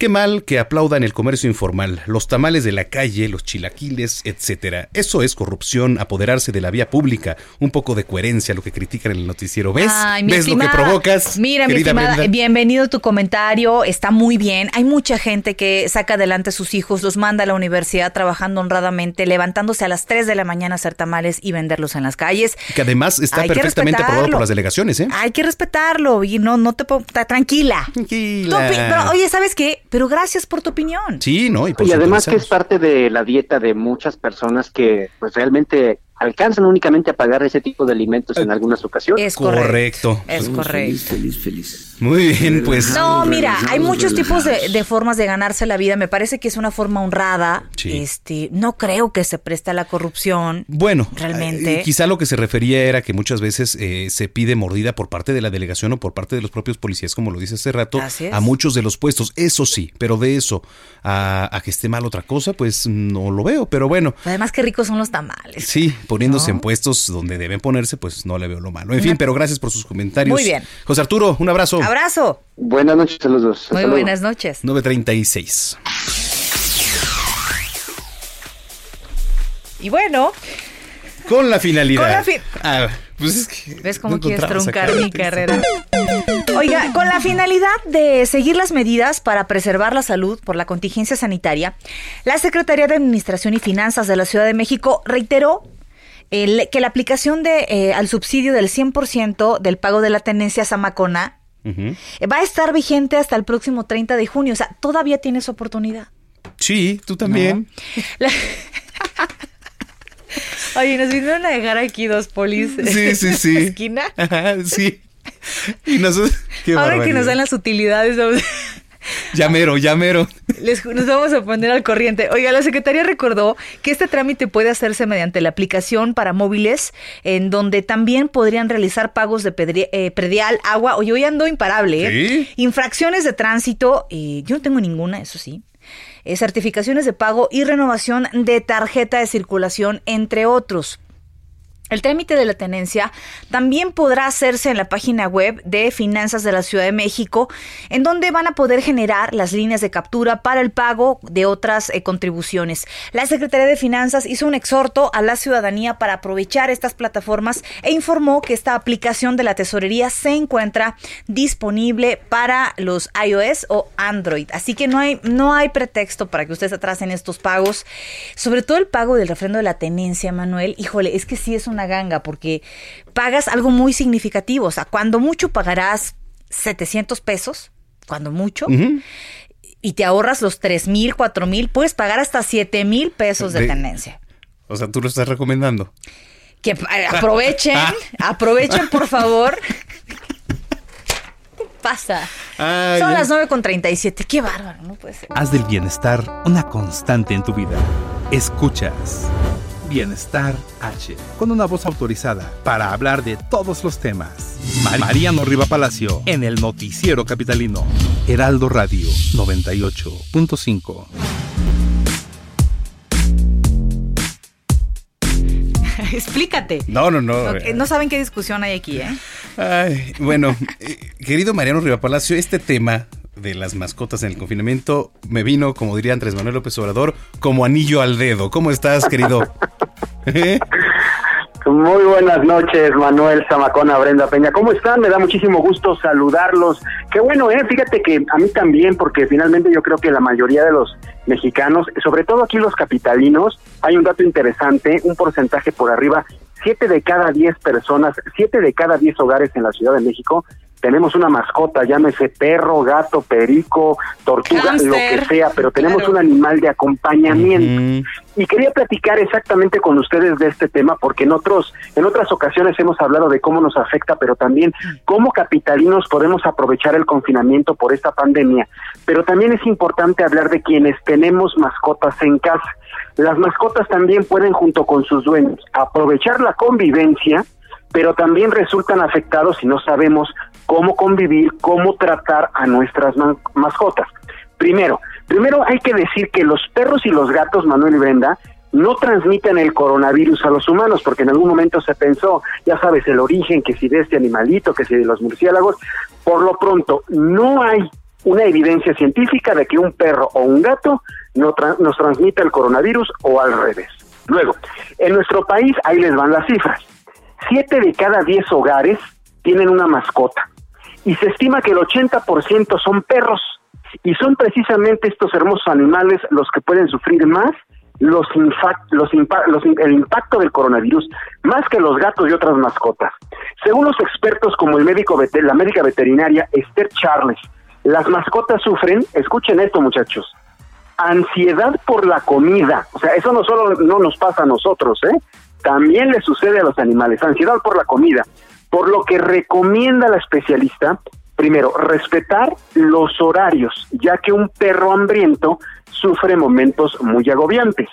Qué mal que aplaudan el comercio informal, los tamales de la calle, los chilaquiles, etcétera. Eso es corrupción, apoderarse de la vía pública, un poco de coherencia lo que critican en el noticiero. ¿Ves? ¿Ves lo que provocas? Mira, mi estimada, bienvenido tu comentario, está muy bien. Hay mucha gente que saca adelante a sus hijos, los manda a la universidad trabajando honradamente, levantándose a las 3 de la mañana a hacer tamales y venderlos en las calles. Que además está perfectamente aprobado por las delegaciones, ¿eh? Hay que respetarlo y no no te tranquila. Tranquila. oye, ¿sabes qué? Pero gracias por tu opinión. Sí, ¿no? Y, y además que es parte de la dieta de muchas personas que pues realmente alcanzan únicamente a pagar ese tipo de alimentos en algunas ocasiones. Es correcto. Es correcto. Feliz, feliz, feliz. Muy bien, pues. No, mira, hay muchos tipos de, formas de ganarse la vida. Me parece que es una forma honrada. Este, no creo que se preste a la corrupción. Bueno, realmente. Eh, quizá lo que se refería era que muchas veces eh, se pide mordida por parte de la delegación o por parte de los propios policías, como lo dice hace rato, a muchos de los puestos. Eso sí, pero de eso a, que esté mal otra cosa, pues no lo veo. Pero bueno. Además, qué ricos son los tamales. Sí, poniéndose en puestos donde deben ponerse, pues no le veo lo malo. En fin, pero gracias por sus comentarios. Muy bien. José Arturo, un abrazo. Abrazo. Buenas noches a los dos. Muy buenas noches. 936. Y bueno. Con la finalidad. Con la fin ah, pues es que ¿Ves cómo quieres truncar mi carrera? Oiga, con la finalidad de seguir las medidas para preservar la salud por la contingencia sanitaria, la Secretaría de Administración y Finanzas de la Ciudad de México reiteró que la aplicación de, eh, al subsidio del 100% del pago de la tenencia Samacona Va a estar vigente hasta el próximo 30 de junio. O sea, todavía tienes oportunidad. Sí, tú también. Oye, nos vinieron a dejar aquí dos polis sí, sí, sí. en la esquina. sí. Y nosotros, Ahora que nos dan las utilidades. Llamero, llamero. Les, nos vamos a poner al corriente. Oiga, la Secretaría recordó que este trámite puede hacerse mediante la aplicación para móviles, en donde también podrían realizar pagos de eh, predial, agua. Oye, hoy ando imparable. ¿eh? Infracciones de tránsito, eh, yo no tengo ninguna, eso sí. Eh, certificaciones de pago y renovación de tarjeta de circulación, entre otros. El trámite de la tenencia también podrá hacerse en la página web de Finanzas de la Ciudad de México, en donde van a poder generar las líneas de captura para el pago de otras eh, contribuciones. La Secretaría de Finanzas hizo un exhorto a la ciudadanía para aprovechar estas plataformas e informó que esta aplicación de la tesorería se encuentra disponible para los iOS o Android. Así que no hay, no hay pretexto para que ustedes atrasen estos pagos. Sobre todo el pago del refrendo de la tenencia, Manuel. Híjole, es que sí es una ganga porque pagas algo muy significativo. O sea, cuando mucho pagarás 700 pesos, cuando mucho. Y te ahorras los 3 mil, 4 mil, puedes pagar hasta 7 mil pesos de, tenencia. O sea, tú lo estás recomendando. Que eh, aprovechen, (laughs) aprovechen por favor. ¿Qué (laughs) pasa? Son las 9 con 37. Qué bárbaro, no puede ser. Haz del bienestar una constante en tu vida. Escuchas. Bienestar H, con una voz autorizada para hablar de todos los temas. Mariano Riva Palacio, en el Noticiero Capitalino. Heraldo Radio 98.5. (laughs) Explícate. No, no, no. No, saben qué discusión hay aquí, ¿eh? Ay, bueno, (laughs) eh, querido Mariano Rivapalacio, este tema de las mascotas en el confinamiento me vino, como diría Andrés Manuel López Obrador, como anillo al dedo. ¿Cómo estás, querido? (laughs) Muy buenas noches, Manuel Zamacona, Brenda Peña. ¿Cómo están? Me da muchísimo gusto saludarlos. Qué bueno, ¿eh? Fíjate que a mí también, porque finalmente yo creo que la mayoría de los mexicanos, sobre todo aquí los capitalinos, hay un dato interesante, un porcentaje por arriba, siete de cada diez personas, siete de cada diez hogares en la Ciudad de México tenemos una mascota, llámese perro, gato, perico, tortuga, lo que sea, pero tenemos un animal de acompañamiento. Y quería platicar exactamente con ustedes de este tema porque en otros en otras ocasiones hemos hablado de cómo nos afecta, pero también cómo capitalinos podemos aprovechar el confinamiento por esta pandemia. Pero también es importante hablar de quienes tenemos mascotas en casa. Las mascotas también pueden junto con sus dueños aprovechar la convivencia pero también resultan afectados si no sabemos cómo convivir, cómo tratar a nuestras mascotas. Primero, primero hay que decir que los perros y los gatos, Manuel y Brenda, no transmiten el coronavirus a los humanos, porque en algún momento se pensó, ya sabes, el origen, que si de este animalito, que si de los murciélagos, por lo pronto no hay una evidencia científica de que un perro o un gato no nos transmita el coronavirus o al revés. Luego, en nuestro país, ahí les van las cifras. Siete de cada diez hogares tienen una mascota y se estima que el 80% son perros y son precisamente estos hermosos animales los que pueden sufrir más los, los, el impacto del coronavirus más que los gatos y otras mascotas. Según los expertos como el médico la médica veterinaria Esther Charles, las mascotas sufren, escuchen esto muchachos, ansiedad por la comida. O sea, eso no solo no nos pasa a nosotros, ¿eh? También le sucede a los animales, ansiedad por la comida, por lo que recomienda la especialista, primero, respetar los horarios, ya que un perro hambriento sufre momentos muy agobiantes.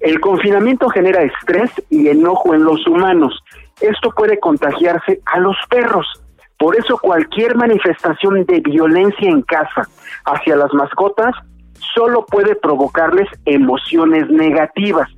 El confinamiento genera estrés y enojo en los humanos. Esto puede contagiarse a los perros. Por eso cualquier manifestación de violencia en casa hacia las mascotas solo puede provocarles emociones negativas,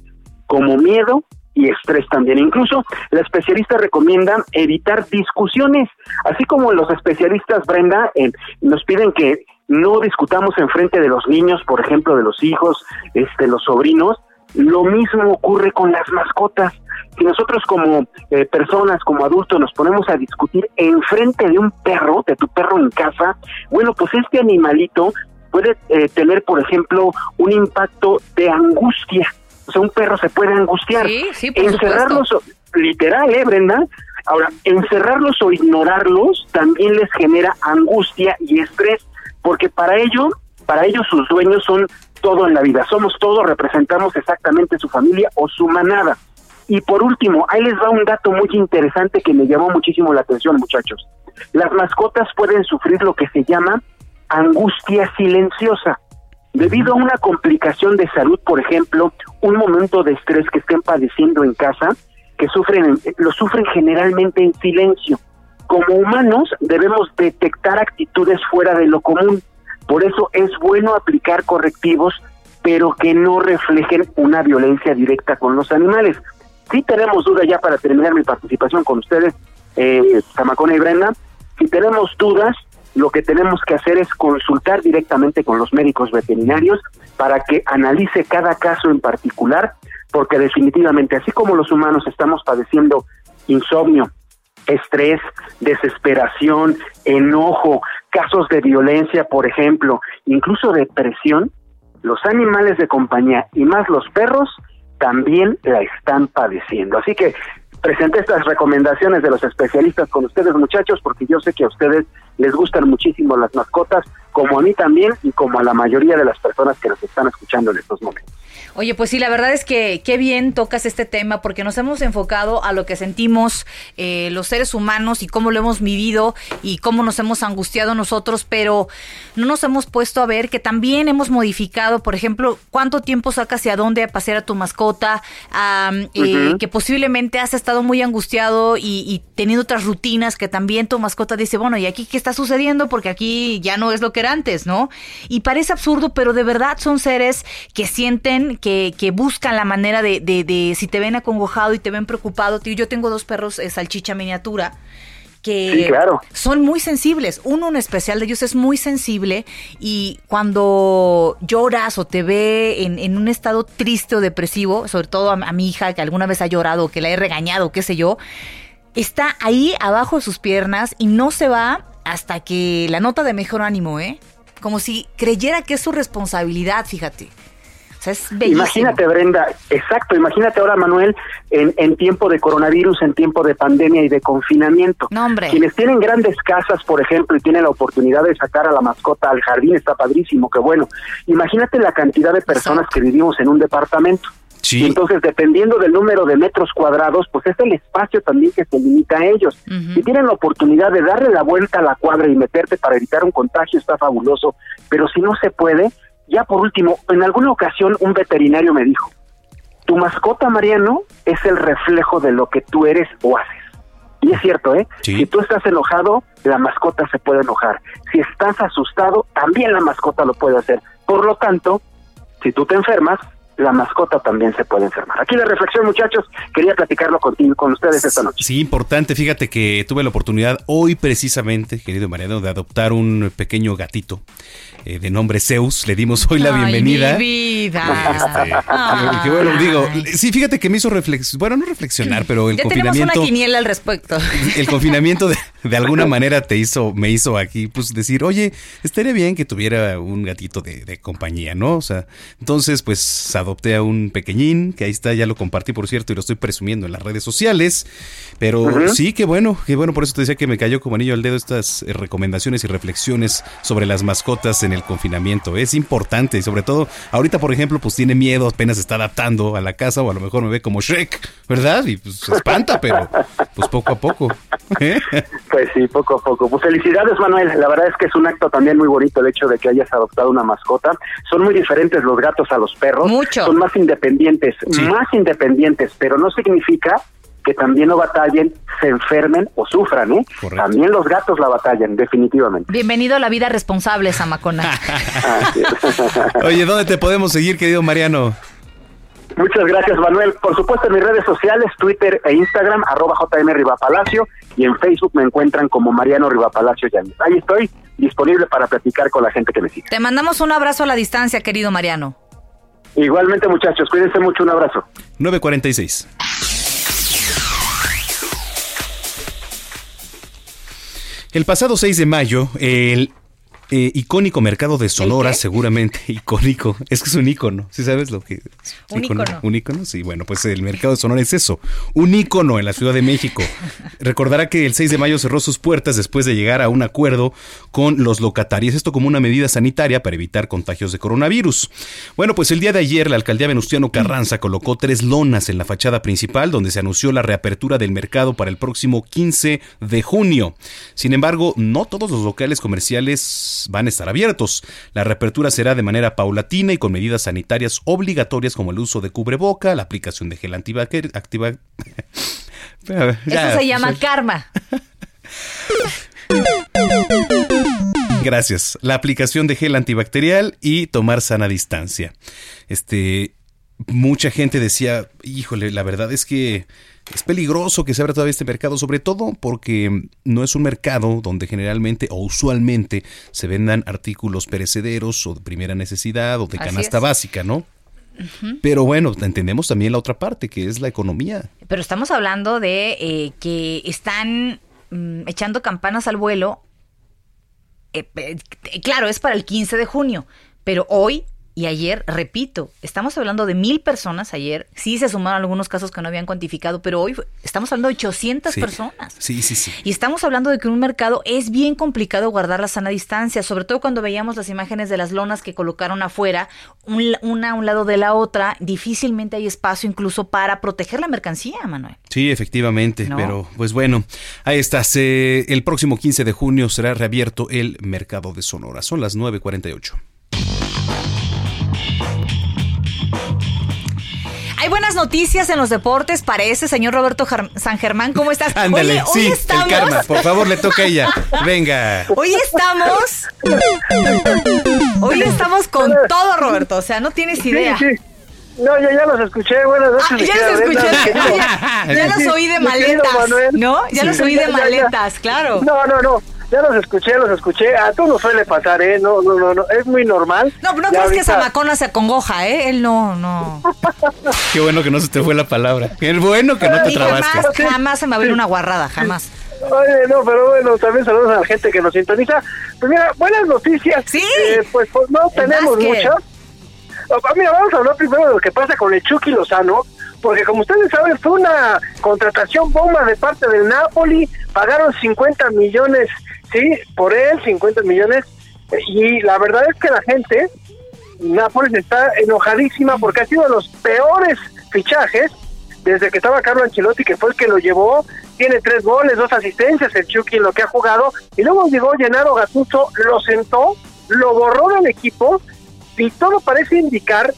como miedo, y estrés también. Incluso la especialista recomienda evitar discusiones, así como los especialistas, Brenda, eh, nos piden que no discutamos en frente de los niños, por ejemplo, de los hijos, este, los sobrinos. Lo mismo ocurre con las mascotas. Si nosotros como eh, personas, como adultos, nos ponemos a discutir en frente de un perro, de tu perro en casa, bueno, pues este animalito puede eh, tener, por ejemplo, un impacto de angustia o sea, un perro se puede angustiar. Sí, sí, por Encerrarlos, literal, ¿eh, Brenda? Ahora, encerrarlos o ignorarlos también les genera angustia y estrés, porque para ello, para ellos sus dueños son todo en la vida, somos todo, representamos exactamente su familia o su manada. Y por último, ahí les va un dato muy interesante que me llamó muchísimo la atención, muchachos. Las mascotas pueden sufrir lo que se llama angustia silenciosa. Debido a una complicación de salud, por ejemplo, un momento de estrés que estén padeciendo en casa, que sufren, lo sufren generalmente en silencio. Como humanos debemos detectar actitudes fuera de lo común. Por eso es bueno aplicar correctivos, pero que no reflejen una violencia directa con los animales. Si tenemos duda ya para terminar mi participación con ustedes, eh, Zamacona y Brenda, si tenemos dudas, lo que tenemos que hacer es consultar directamente con los médicos veterinarios para que analice cada caso en particular, porque definitivamente, así como los humanos estamos padeciendo insomnio, estrés, desesperación, enojo, casos de violencia, por ejemplo, incluso depresión, los animales de compañía y más los perros también la están padeciendo. Así que presenté estas recomendaciones de los especialistas con ustedes muchachos porque yo sé que a ustedes les gustan muchísimo las mascotas, como a mí también y como a la mayoría de las personas que nos están escuchando en estos momentos. Oye, pues sí, la verdad es que qué bien tocas este tema porque nos hemos enfocado a lo que sentimos eh, los seres humanos y cómo lo hemos vivido y cómo nos hemos angustiado nosotros, pero no nos hemos puesto a ver que también hemos modificado, por ejemplo, cuánto tiempo sacas y a dónde a pasear a tu mascota, eh, que posiblemente has estado muy angustiado y, teniendo otras rutinas que también tu mascota dice, bueno, ¿y aquí qué está sucediendo? Porque aquí ya no es lo que que era antes, ¿no? Y parece absurdo, pero de verdad son seres que sienten, que, que buscan la manera de, de, de, si te ven acongojado y te ven preocupado, tío, yo tengo dos perros eh, salchicha miniatura que son muy sensibles. Uno en especial de ellos es muy sensible y cuando lloras o te ve en, un estado triste o depresivo, sobre todo a, mi hija que alguna vez ha llorado o que la he regañado, qué sé yo, está ahí abajo de sus piernas y no se va hasta que la nota de mejor ánimo, ¿eh? Como si creyera que es su responsabilidad, fíjate es imagínate, Brenda, exacto, imagínate ahora, Manuel, en, en, tiempo de coronavirus, en tiempo de pandemia y de confinamiento. No, hombre. Quienes tienen grandes casas, por ejemplo, y tienen la oportunidad de sacar a la mascota al jardín, está padrísimo, qué bueno. Imagínate la cantidad de personas que vivimos en un departamento. Sí. entonces, dependiendo del número de metros cuadrados, pues es el espacio también que se limita a ellos. Si tienen la oportunidad de darle la vuelta a la cuadra y meterte para evitar un contagio, está fabuloso. Pero si no se puede, ya por último, en alguna ocasión un veterinario me dijo, tu mascota, Mariano, es el reflejo de lo que tú eres o haces. Y es cierto, ¿eh? Si tú estás enojado, la mascota se puede enojar. Si estás asustado, también la mascota lo puede hacer. Por lo tanto, si tú te enfermas, la mascota también se puede enfermar. Aquí la reflexión, muchachos, quería platicarlo contigo, con ustedes esta noche. Sí, importante. Fíjate que tuve la oportunidad hoy precisamente, querido Mariano, de adoptar un pequeño gatito. Eh, de nombre Zeus. Le dimos hoy la bienvenida. Mi vida. Este, (laughs) que bueno, digo, sí, fíjate que me hizo reflexionar, bueno, no reflexionar, pero el confinamiento. una quiniela al respecto. El confinamiento de, de, alguna (laughs) manera te hizo, me hizo aquí, pues decir, oye, estaría bien que tuviera un gatito de, de compañía, ¿no? O sea, entonces, pues adopté a un pequeñín, que ahí está, ya lo compartí, por cierto, y lo estoy presumiendo en las redes sociales. Pero sí, qué bueno, qué bueno, por eso te decía que me cayó como anillo al dedo estas eh, recomendaciones y reflexiones sobre las mascotas en el confinamiento. Es importante y sobre todo, ahorita por ejemplo, pues tiene miedo, apenas se está adaptando a la casa o a lo mejor me ve como Shrek, ¿verdad? Y pues se espanta, pero pues poco a poco. pues sí, poco a poco. Pues felicidades, Manuel. La verdad es que es un acto también muy bonito el hecho de que hayas adoptado una mascota. Son muy diferentes los gatos a los perros. Mucho. Son más independientes, más independientes, pero no significa que también no batallen, se enfermen o sufran, ¿eh? También los gatos la batallan, definitivamente. Bienvenido a la vida responsable, Samacona. (laughs) (laughs) Oye, ¿dónde te podemos seguir, querido Mariano? Muchas gracias, Manuel. Por supuesto, en mis redes sociales, Twitter e Instagram, arroba JM Rivapalacio, y en Facebook me encuentran como Mariano Rivapalacio Yanis. Ahí estoy, disponible para platicar con la gente que me sigue. Te mandamos un abrazo a la distancia, querido Mariano. Igualmente, muchachos, cuídense mucho, un abrazo. 946. El pasado 6 de mayo, el eh, icónico mercado de Sonora, seguramente (laughs) icónico. Es que es un icono, ¿sí sabes lo que es? Un icono. Un icono, sí. Bueno, pues el mercado de Sonora es eso, un icono en la Ciudad de México. (laughs) Recordará que el 6 de mayo cerró sus puertas después de llegar a un acuerdo con los locatarios, esto como una medida sanitaria para evitar contagios de coronavirus. Bueno, pues el día de ayer la alcaldía Venustiano Carranza colocó tres lonas en la fachada principal donde se anunció la reapertura del mercado para el próximo 15 de junio. Sin embargo, no todos los locales comerciales van a estar abiertos. La reapertura será de manera paulatina y con medidas sanitarias obligatorias como el uso de cubreboca, la aplicación de gel antibacterial. (laughs) Eso se llama karma. (laughs) Gracias. La aplicación de gel antibacterial y tomar sana distancia. Este, mucha gente decía, híjole, la verdad es que es peligroso que se abra todavía este mercado, sobre todo porque no es un mercado donde generalmente o usualmente se vendan artículos perecederos o de primera necesidad o de canasta básica, ¿no? Pero bueno, entendemos también la otra parte, que es la economía. Pero estamos hablando de eh, que están mm, echando campanas al vuelo. Eh, eh, claro, es para el 15 de junio, pero hoy y ayer, repito, estamos hablando de mil personas ayer. Sí se sumaron algunos casos que no habían cuantificado, pero hoy estamos hablando de 800 personas. Sí, sí, sí. Y estamos hablando de que en un mercado es bien complicado guardar la sana distancia, sobre todo cuando veíamos las imágenes de las lonas que colocaron afuera, una a un lado de la otra. Difícilmente hay espacio incluso para proteger la mercancía, Manuel. Sí, efectivamente. Pero, pues bueno, ahí está. el próximo 15 de junio será reabierto el mercado de Sonora. Son las 9.48. buenas noticias en los deportes, parece, señor Roberto San Germán. ¿Cómo estás? (laughs) Ándale, sí, estamos... el karma. Por favor, le toca a ella. Venga. Hoy estamos. Hoy estamos con todo, Roberto. O sea, no tienes idea. Sí, sí. No, yo ya los escuché, buenas noches. Ah, ya los escuché, (laughs) ya, los oí de maletas, ¿no? Ya los oí de maletas, claro. No, no, no, ya los escuché, los escuché. A tú no suele pasar, ¿eh? No, no, no, no. es muy normal. No, no crees que Samacona se acongoja, ¿eh? Él no, no. (laughs) Qué bueno que no se te fue la palabra. Qué bueno que no te trabaste. Jamás, jamás se me va a una guarrada, jamás. Oye, no, pero bueno, también saludos a la gente que nos sintoniza. Pues mira, buenas noticias. Sí. Eh, pues, pues no tenemos muchas. Ah, mira, vamos a hablar primero de lo que pasa con el Chucky Lozano, porque como ustedes saben, fue una contratación bomba de parte del Napoli, pagaron 50 millones, sí, por él, 50 millones, y la verdad es que la gente, Nápoles está enojadísima porque ha sido de los peores fichajes desde que estaba Carlo Ancelotti, que fue el que lo llevó, tiene tres goles, dos asistencias, el Chucky en lo que ha jugado, y luego llegó Llenaro Gattuso, lo sentó, lo borró del equipo, y todo parece indicar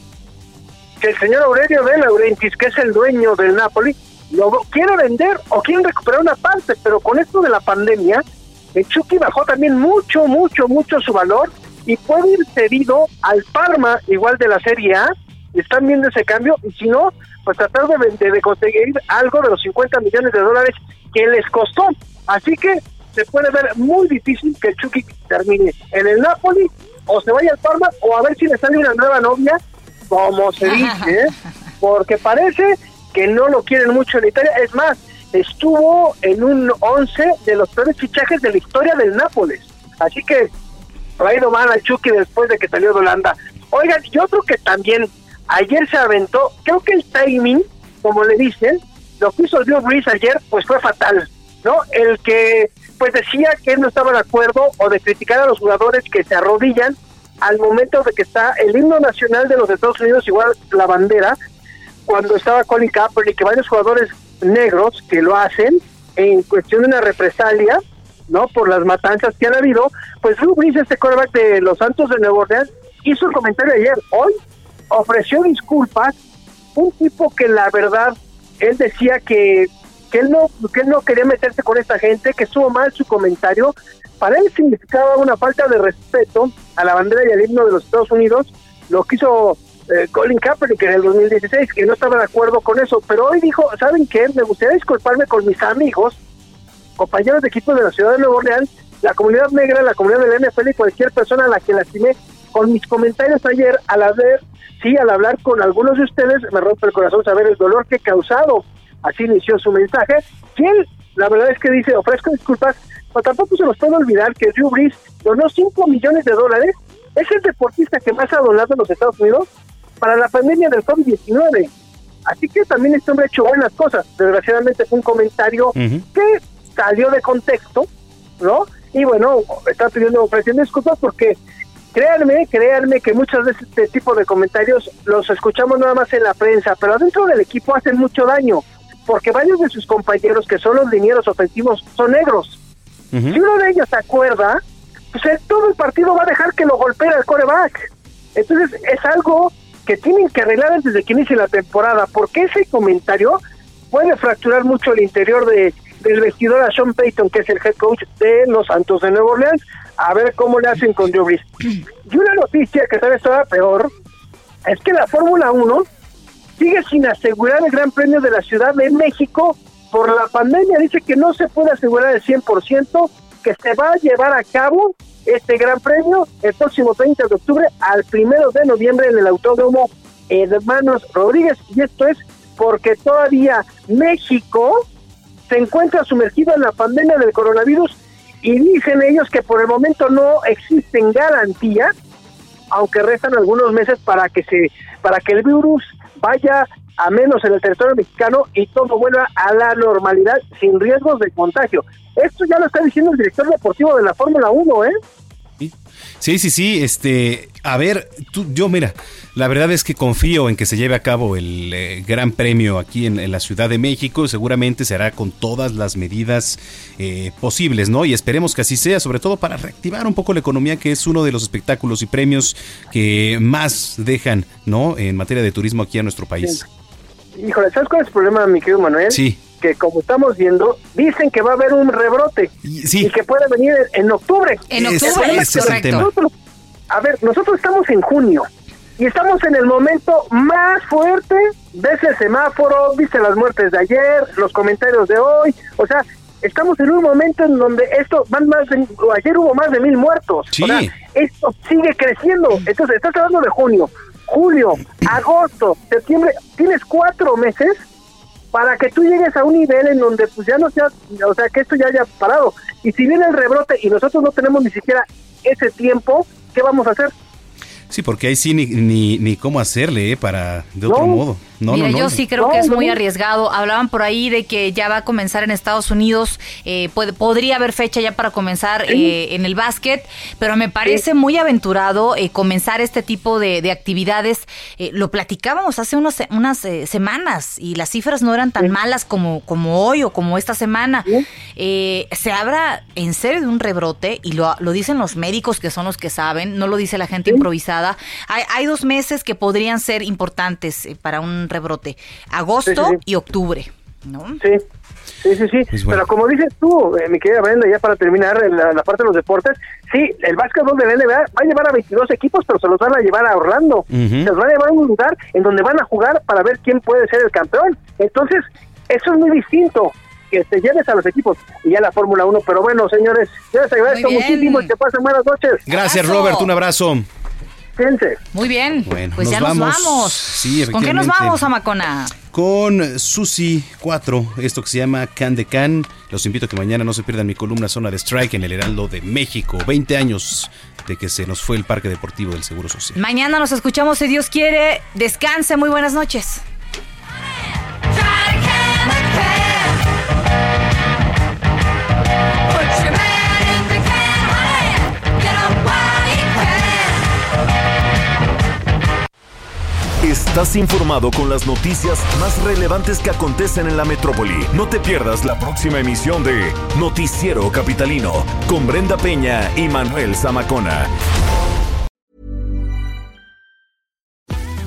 que el señor Aurelio de Laurentiis, que es el dueño del Napoli, lo quiere vender o quiere recuperar una parte, pero con esto de la pandemia, el Chucky bajó también mucho, mucho, mucho su valor y puede ir cedido al Parma, igual de la Serie A, están viendo ese cambio, y si no, pues tratar de, de, conseguir algo de los 50 millones de dólares que les costó. Así que se puede ver muy difícil que el Chucky termine en el Napoli o se vaya al Parma o a ver si le sale una nueva novia, como se dice, (laughs) porque parece que no lo quieren mucho en Italia. Es más, estuvo en un 11 de los peores fichajes de la historia del Nápoles. Así que ido mal al Chucky después de que salió de Holanda. Oigan, yo creo que también ayer se aventó, creo que el timing, como le dicen, lo que hizo Drew Brees ayer, pues fue fatal, ¿no? El que pues decía que él no estaba de acuerdo o de criticar a los jugadores que se arrodillan al momento de que está el himno nacional de los Estados Unidos, igual la bandera, cuando estaba Colin Kaepernick, que varios jugadores negros que lo hacen en cuestión de una represalia, ¿no? Por las matanzas que han habido, pues Drew este quarterback de los Santos de Nueva Orleans, hizo el comentario ayer. Hoy ofreció disculpas, un tipo que la verdad, él decía que que él no que él no quería meterse con esta gente, que estuvo mal su comentario. Para él significaba una falta de respeto a la bandera y al himno de los Estados Unidos, lo que hizo eh, Colin Kaepernick en el 2016, que no estaba de acuerdo con eso, pero hoy dijo, ¿saben qué? Me gustaría disculparme con mis amigos, compañeros de equipo de la ciudad de Nueva Orleans, la comunidad negra, la comunidad del NFL y cualquier persona a la que lastimé con mis comentarios ayer al haber, sí, al hablar con algunos de ustedes, me rompe el corazón saber el dolor que he causado así inició su mensaje. Y él, la verdad es que dice, ofrezco disculpas, pero tampoco se nos puede olvidar que Drew Brees donó 5 millones de dólares, es el deportista que más ha donado en los Estados Unidos para la pandemia del COVID-19. Así que también este hombre ha hecho buenas cosas. Desgraciadamente fue un comentario que salió de contexto, ¿no? Y bueno, está pidiendo, ofreciendo disculpas porque créanme, créanme que muchas veces este tipo de comentarios los escuchamos nada más en la prensa, pero dentro del equipo hacen mucho daño porque varios de sus compañeros, que son los linieros ofensivos, son negros. Si uno de ellos se acuerda, pues todo el partido va a dejar que lo golpee el coreback. Entonces es algo que tienen que arreglar antes de que inicie la temporada, porque ese comentario puede fracturar mucho el interior de, del vestidor a Sean Payton, que es el head coach de los Santos de Nueva Orleans, a ver cómo le hacen con Drew (clears throat) Y una noticia que tal vez todavía peor, es que la Fórmula 1 sigue sin asegurar el Gran Premio de la Ciudad de México por la pandemia. Dice que no se puede asegurar el 100%, que se va a llevar a cabo este Gran Premio el próximo 30 de octubre al primero de noviembre en el Autódromo Hermanos Rodríguez. Y esto es porque todavía México se encuentra sumergido en la pandemia del coronavirus y dicen ellos que por el momento no existen garantías, aunque restan algunos meses para que se para que el virus vaya a menos en el territorio mexicano y todo vuelva a la normalidad sin riesgos de contagio. Esto ya lo está diciendo el director deportivo de la Fórmula 1, ¿eh? Sí, sí, sí, este, a ver, tú, yo mira, la verdad es que confío en que se lleve a cabo el eh, Gran Premio aquí en, la Ciudad de México, seguramente se hará con todas las medidas eh, posibles, ¿no? Y esperemos que así sea, sobre todo para reactivar un poco la economía, que es uno de los espectáculos y premios que más dejan, ¿no? En materia de turismo aquí en nuestro país. Híjole, ¿sabes cuál es el problema, mi querido Manuel? Sí. Que como estamos viendo, dicen que va a haber un rebrote sí. y que puede venir en octubre. En Ese- octubre, ese es el tema. Nosotros- a ver, nosotros estamos en junio y estamos en el momento más fuerte. Ves el semáforo, viste las muertes de ayer, los comentarios de hoy. O sea, estamos en un momento en donde esto van más de, ayer hubo más de mil muertos. Sí. O sea, esto sigue creciendo. Entonces, estás hablando de junio, julio, agosto, septiembre. Tienes cuatro meses para que tú llegues a un nivel en donde pues ya no sea, o sea, que esto ya haya parado. Y si viene el rebrote y nosotros no tenemos ni siquiera ese tiempo, ¿qué vamos a hacer? Sí, porque ahí sí ni, ni, ni cómo hacerle, ¿eh? Para, de otro No. modo. No, Mira, no, no. yo sí creo No, que es no, muy arriesgado. Hablaban por ahí de que ya va a comenzar en Estados Unidos, eh, puede- podría haber fecha ya para comenzar eh, en el básquet, pero me parece muy aventurado eh, comenzar este tipo de, de actividades. Eh, lo platicábamos hace unos, se- unas eh, semanas y las cifras no eran tan malas como, como hoy o como esta semana. Eh, se habla en serio de un rebrote y lo, lo dicen los médicos que son los que saben, no lo dice la gente improvisada. Hay, hay dos meses que podrían ser importantes eh, para un rebrote, agosto Sí, sí, sí. y octubre. ¿no? Sí, sí, sí, sí. Pues bueno. Pero como dices tú, eh, mi querida Brenda, ya para terminar la, la parte de los deportes, sí, el básquetbol de la NBA va a llevar a 22 equipos, pero se los van a llevar a Orlando. Se los van a llevar a un lugar en donde van a jugar para ver quién puede ser el campeón. Entonces, eso es muy distinto que te lleves a los equipos y ya la Fórmula 1. Pero bueno, señores, yo les agradezco muchísimo y que pasen buenas noches. Gracias. Robert. Un abrazo. Fíjense. Muy bien, Bueno, pues nos ya nos vamos. Sí, ¿Con qué nos vamos, Amacona? Con Susi 4, esto que se llama Can de Can. Los invito a que mañana no se pierdan mi columna Zona de Strike en el Heraldo de México. 20 años de que se nos fue el Parque Deportivo del Seguro Social. Mañana nos escuchamos si Dios quiere. Descanse, muy buenas noches. Estás informado con las noticias más relevantes que acontecen en la metrópoli. No te pierdas la próxima emisión de Noticiero Capitalino con Brenda Peña y Manuel Zamacona.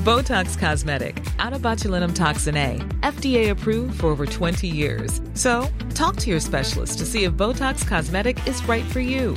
Botox Cosmetic, out toxin A, FDA approved for over 20 years. So, talk to your specialist to see if Botox Cosmetic is right for you.